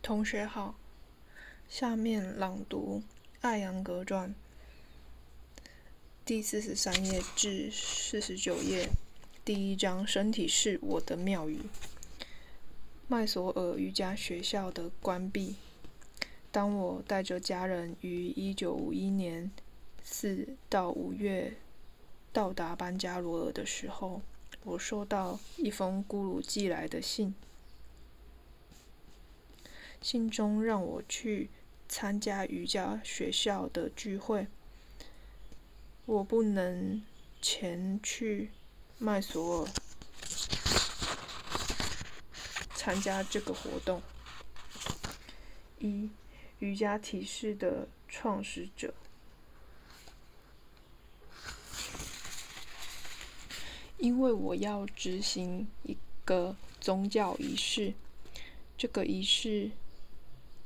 同学好，下面朗读《艾扬格传》第四十三页至四十九页，第一章：身体是我的庙宇。麦索尔瑜伽学校的关闭。当我带着家人于一九五一年四到五月到达班加罗尔的时候，我收到一封咕噜寄来的信。信中让我去参加瑜伽学校的聚会，我不能前去麦索尔参加这个活动。一瑜伽体式的创始者，因为我要执行一个宗教仪式，这个仪式。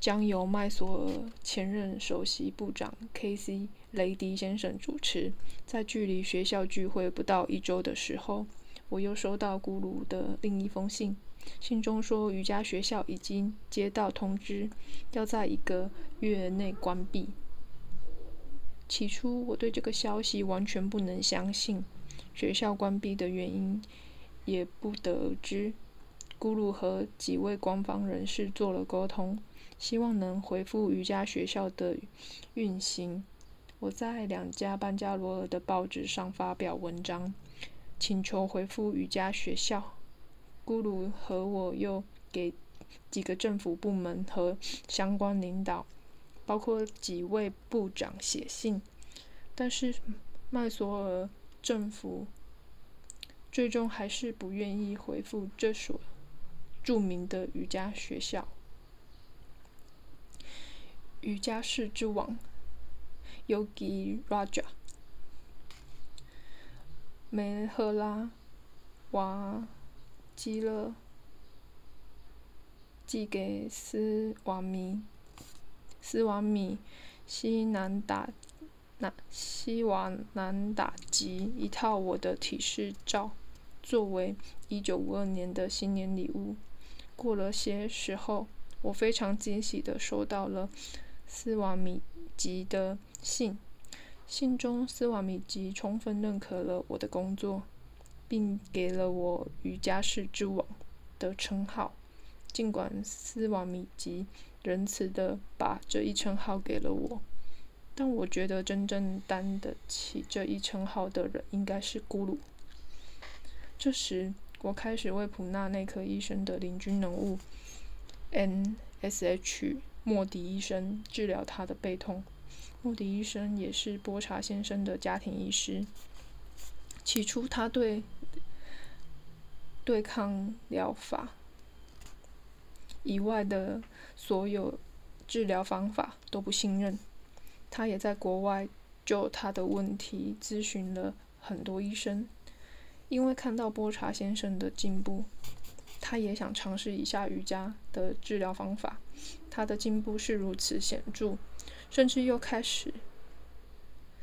将由麦索尔前任首席部长 K.C. 雷迪先生主持。在距离学校聚会不到一周的时候，我又收到咕噜的另一封信。信中说，瑜伽学校已经接到通知，要在一个月内关闭。起初，我对这个消息完全不能相信，学校关闭的原因也不得而知。咕噜和几位官方人士做了沟通。希望能回复瑜伽学校的运行。我在两家班加罗尔的报纸上发表文章，请求回复瑜伽学校。咕噜和我又给几个政府部门和相关领导，包括几位部长写信，但是麦索尔政府最终还是不愿意回复这所著名的瑜伽学校。瑜伽士之王，Yogi Raja，梅赫拉。瓦基勒。寄给斯瓦米。斯瓦米。西南达那西瓦南达吉一套我的体式照，作为一九五二年的新年礼物。过了些时候，我非常惊喜的收到了。斯瓦米吉的信，信中斯瓦米吉充分认可了我的工作，并给了我“瑜伽士之王”的称号。尽管斯瓦米吉仁慈的把这一称号给了我，但我觉得真正担得起这一称号的人应该是咕噜。这时，我开始为普纳内科医生的领军人物 N.S.H。莫迪医生治疗他的背痛。莫迪医生也是波查先生的家庭医师。起初，他对对抗疗法以外的所有治疗方法都不信任。他也在国外就他的问题咨询了很多医生。因为看到波查先生的进步。他也想尝试一下瑜伽的治疗方法，他的进步是如此显著，甚至又开始，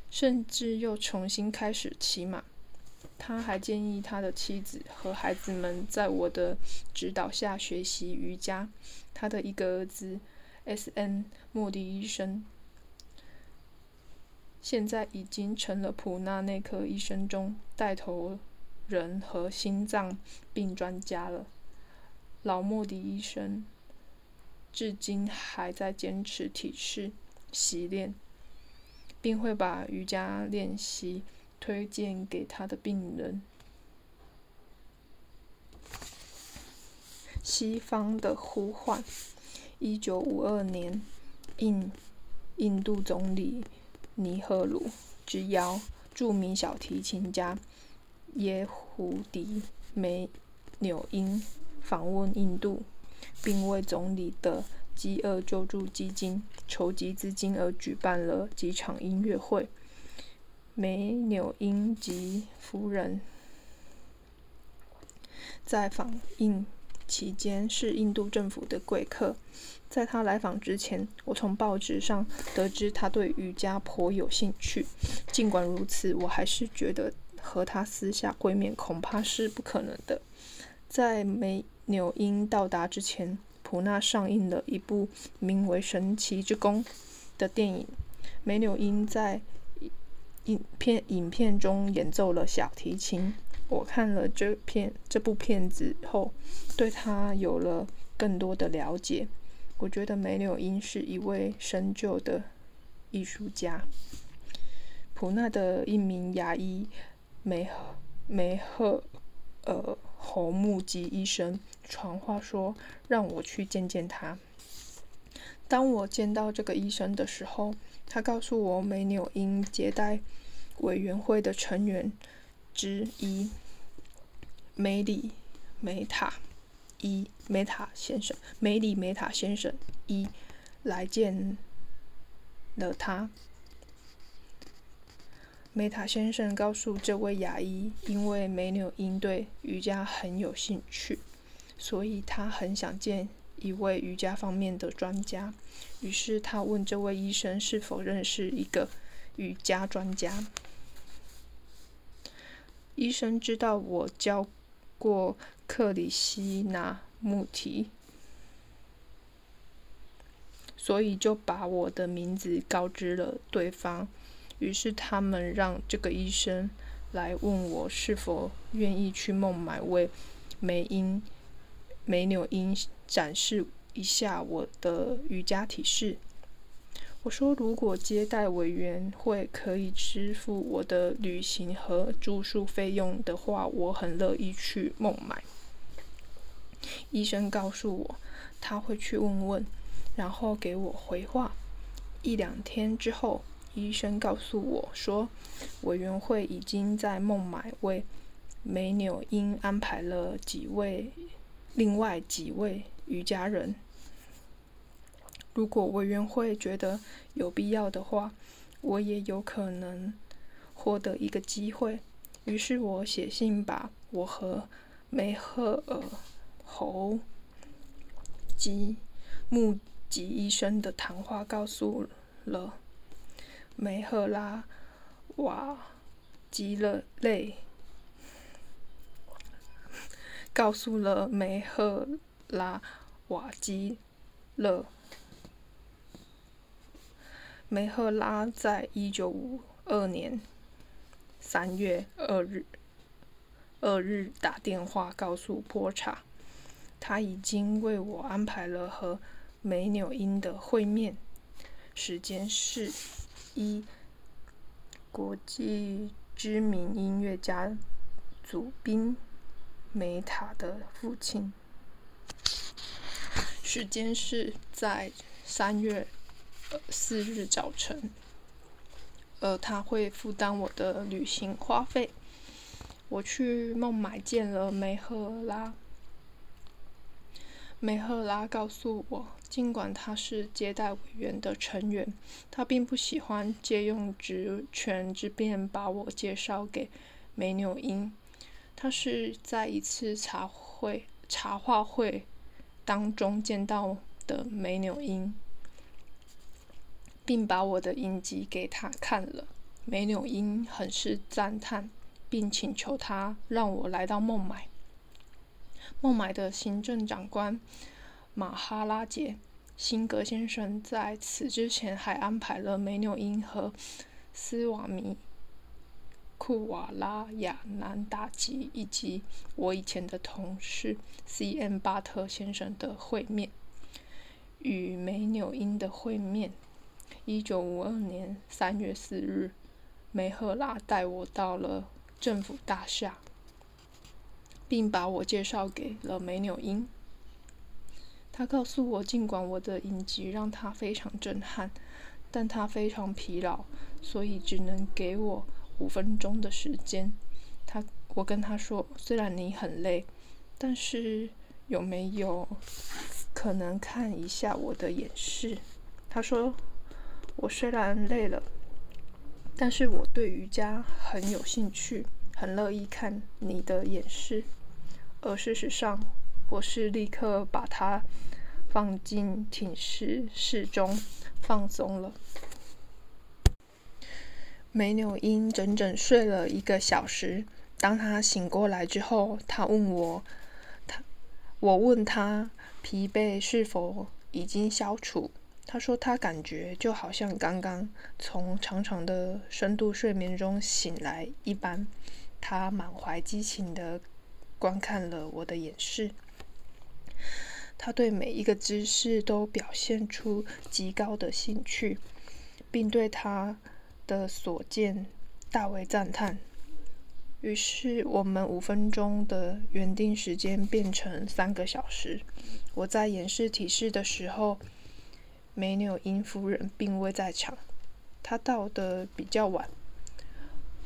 甚至又重新开始骑马。他还建议他的妻子和孩子们在我的指导下学习瑜伽。他的一个儿子 S.N. 莫迪医生，现在已经成了普纳内科医生中带头人和心脏病专家了。老莫迪医生至今还在坚持体式习练，并会把瑜伽练习推荐给他的病人。西方的呼唤，一九五二年，印印度总理尼赫鲁之邀，著名小提琴家耶胡迪梅纽因。访问印度，并为总理的饥饿救助基金筹集资金而举办了几场音乐会。梅纽因及夫人在访印期间是印度政府的贵客。在他来访之前，我从报纸上得知他对瑜伽颇有兴趣。尽管如此，我还是觉得和他私下会面恐怕是不可能的。在梅纽因到达之前，普纳上映了一部名为《神奇之宫》的电影。梅纽因在影片影片中演奏了小提琴。我看了这片这部片子后，对他有了更多的了解。我觉得梅纽因是一位深究的艺术家。普纳的一名牙医梅梅赫呃侯木吉医生传话说，让我去见见他。当我见到这个医生的时候，他告诉我梅纽因接待委员会的成员之一梅里梅塔。一梅塔先生，梅里梅塔先生一来见了他。梅塔先生告诉这位牙医，因为梅纽因对瑜伽很有兴趣，所以他很想见一位瑜伽方面的专家。于是他问这位医生是否认识一个瑜伽专家。医生知道我教过。克里希那穆提，所以就把我的名字告知了对方。于是他们让这个医生来问我是否愿意去孟买为梅因梅纽因展示一下我的瑜伽体式。我说，如果接待委员会可以支付我的旅行和住宿费用的话，我很乐意去孟买。医生告诉我，他会去问问，然后给我回话。一两天之后，医生告诉我说，委员会已经在孟买为梅纽因安排了几位另外几位瑜伽人。如果委员会觉得有必要的话，我也有可能获得一个机会。于是我写信把我和梅赫尔。侯吉木吉医生的谈话告诉了梅赫拉瓦吉勒类，告诉了梅赫拉瓦基勒。梅赫拉在一九五二年三月二日二日打电话告诉波查。他已经为我安排了和梅纽因的会面，时间是一国际知名音乐家祖宾梅塔的父亲，时间是在三月四日早晨，呃，他会负担我的旅行花费。我去孟买见了梅赫拉。梅赫拉告诉我，尽管他是接待委员的成员，他并不喜欢借用职权之便把我介绍给梅纽因。他是在一次茶会茶话会当中见到的梅纽因，并把我的影集给他看了。梅纽因很是赞叹，并请求他让我来到孟买。孟买的行政长官马哈拉杰辛格先生在此之前还安排了梅纽因和斯瓦米库瓦拉亚南达吉以及我以前的同事 C.M. 巴特先生的会面。与梅纽因的会面。一九五二年三月四日，梅赫拉带我到了政府大厦。并把我介绍给了梅纽因。他告诉我，尽管我的影集让他非常震撼，但他非常疲劳，所以只能给我五分钟的时间。他，我跟他说，虽然你很累，但是有没有可能看一下我的演示？他说，我虽然累了，但是我对瑜伽很有兴趣，很乐意看你的演示。而事实上，我是立刻把它放进挺室室中放松了。梅纽因整整睡了一个小时。当他醒过来之后，他问我，他我问他疲惫是否已经消除？他说他感觉就好像刚刚从长长的深度睡眠中醒来一般。他满怀激情地观看了我的演示。他对每一个姿势都表现出极高的兴趣，并对他的所见大为赞叹。于是，我们五分钟的原定时间变成三个小时。我在演示体式的时候，梅纽因夫人并未在场，她到的比较晚。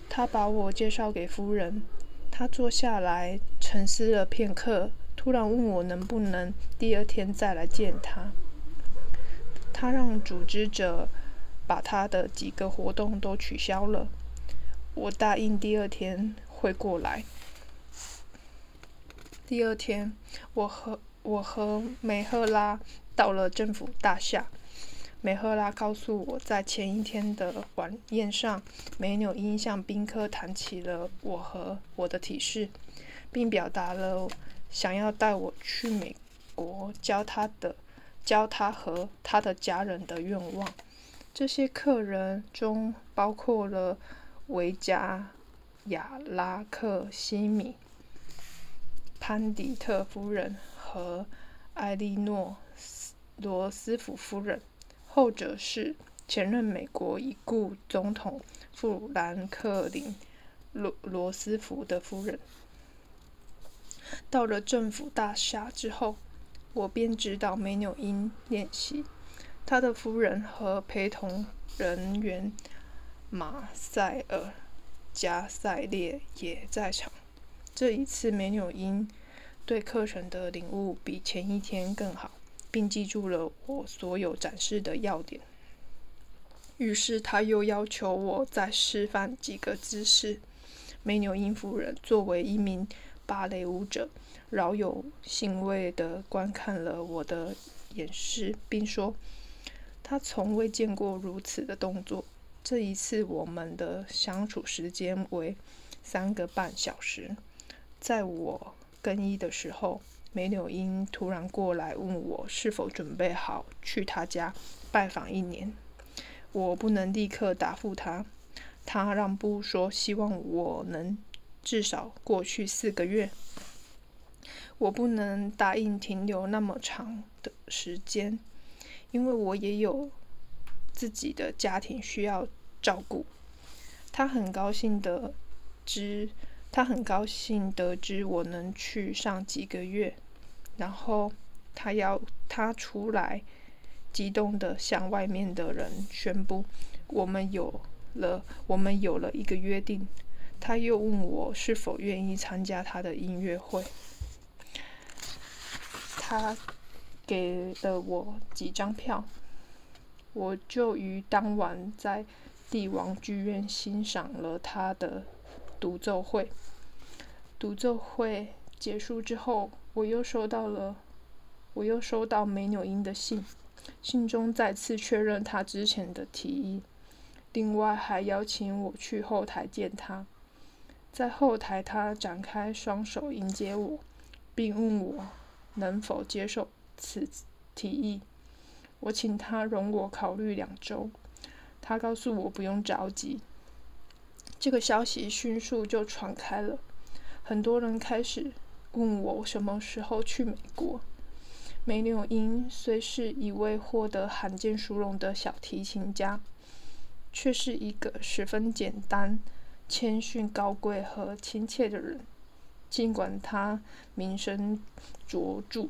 他把我介绍给夫人，他坐下来沉思了片刻，突然问我能不能第二天再来见他。他让组织者把他的几个活动都取消了。我答应第二天会过来。第二天，我和我和梅赫拉到了政府大厦。梅赫拉告诉我在前一天的晚宴上，梅纽因向宾客谈起了我和我的体式，并表达了想要带我去美国教他的、教他和他的家人的愿望。这些客人中包括了维加亚拉克西米、潘迪特夫人和艾莉诺罗斯福夫人。后者是前任美国已故总统富兰克林·罗罗斯福的夫人。到了政府大厦之后，我便指导梅纽因练习。他的夫人和陪同人员马塞尔·加塞列也在场。这一次，梅纽因对课程的领悟比前一天更好。并记住了我所有展示的要点。于是他又要求我再示范几个姿势。梅纽因夫人作为一名芭蕾舞者，饶有兴味地观看了我的演示，并说：“他从未见过如此的动作。”这一次我们的相处时间为三个半小时。在我更衣的时候。梅纽因突然过来问我是否准备好去他家拜访一年。我不能立刻答复他。他让步说，希望我能至少过去四个月。我不能答应停留那么长的时间，因为我也有自己的家庭需要照顾。他很高兴得知，他很高兴得知我能去上几个月。然后他要他出来，激动地向外面的人宣布：“我们有了，我们有了一个约定。”他又问我是否愿意参加他的音乐会。他给了我几张票，我就于当晚在帝王剧院欣赏了他的独奏会。独奏会结束之后。我又收到了，我又收到梅纽因的信，信中再次确认他之前的提议，另外还邀请我去后台见他。在后台，他展开双手迎接我，并问我能否接受此提议。我请他容我考虑两周，他告诉我不用着急。这个消息迅速就传开了，很多人开始。问我什么时候去美国？梅纽因虽是一位获得罕见殊荣的小提琴家，却是一个十分简单、谦逊、高贵和亲切的人。尽管他名声卓著、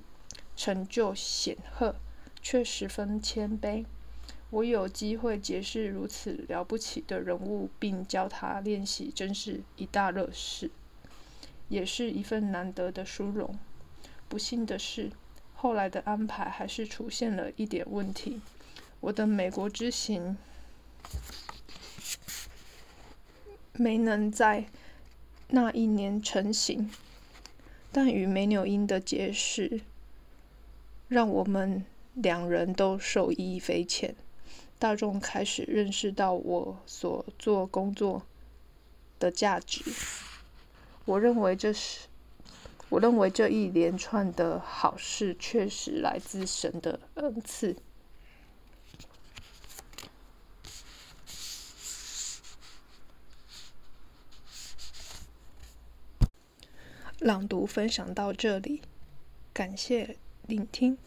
成就显赫，却十分谦卑。我有机会结识如此了不起的人物，并教他练习，真是一大乐事。也是一份难得的殊荣。不幸的是，后来的安排还是出现了一点问题。我的美国之行没能在那一年成行，但与梅纽因的结识，让我们两人都受益匪浅。大众开始认识到我所做工作的价值。我认为这是我认为这一连串的好事确实来自神的恩赐。朗读分享到这里，感谢聆听。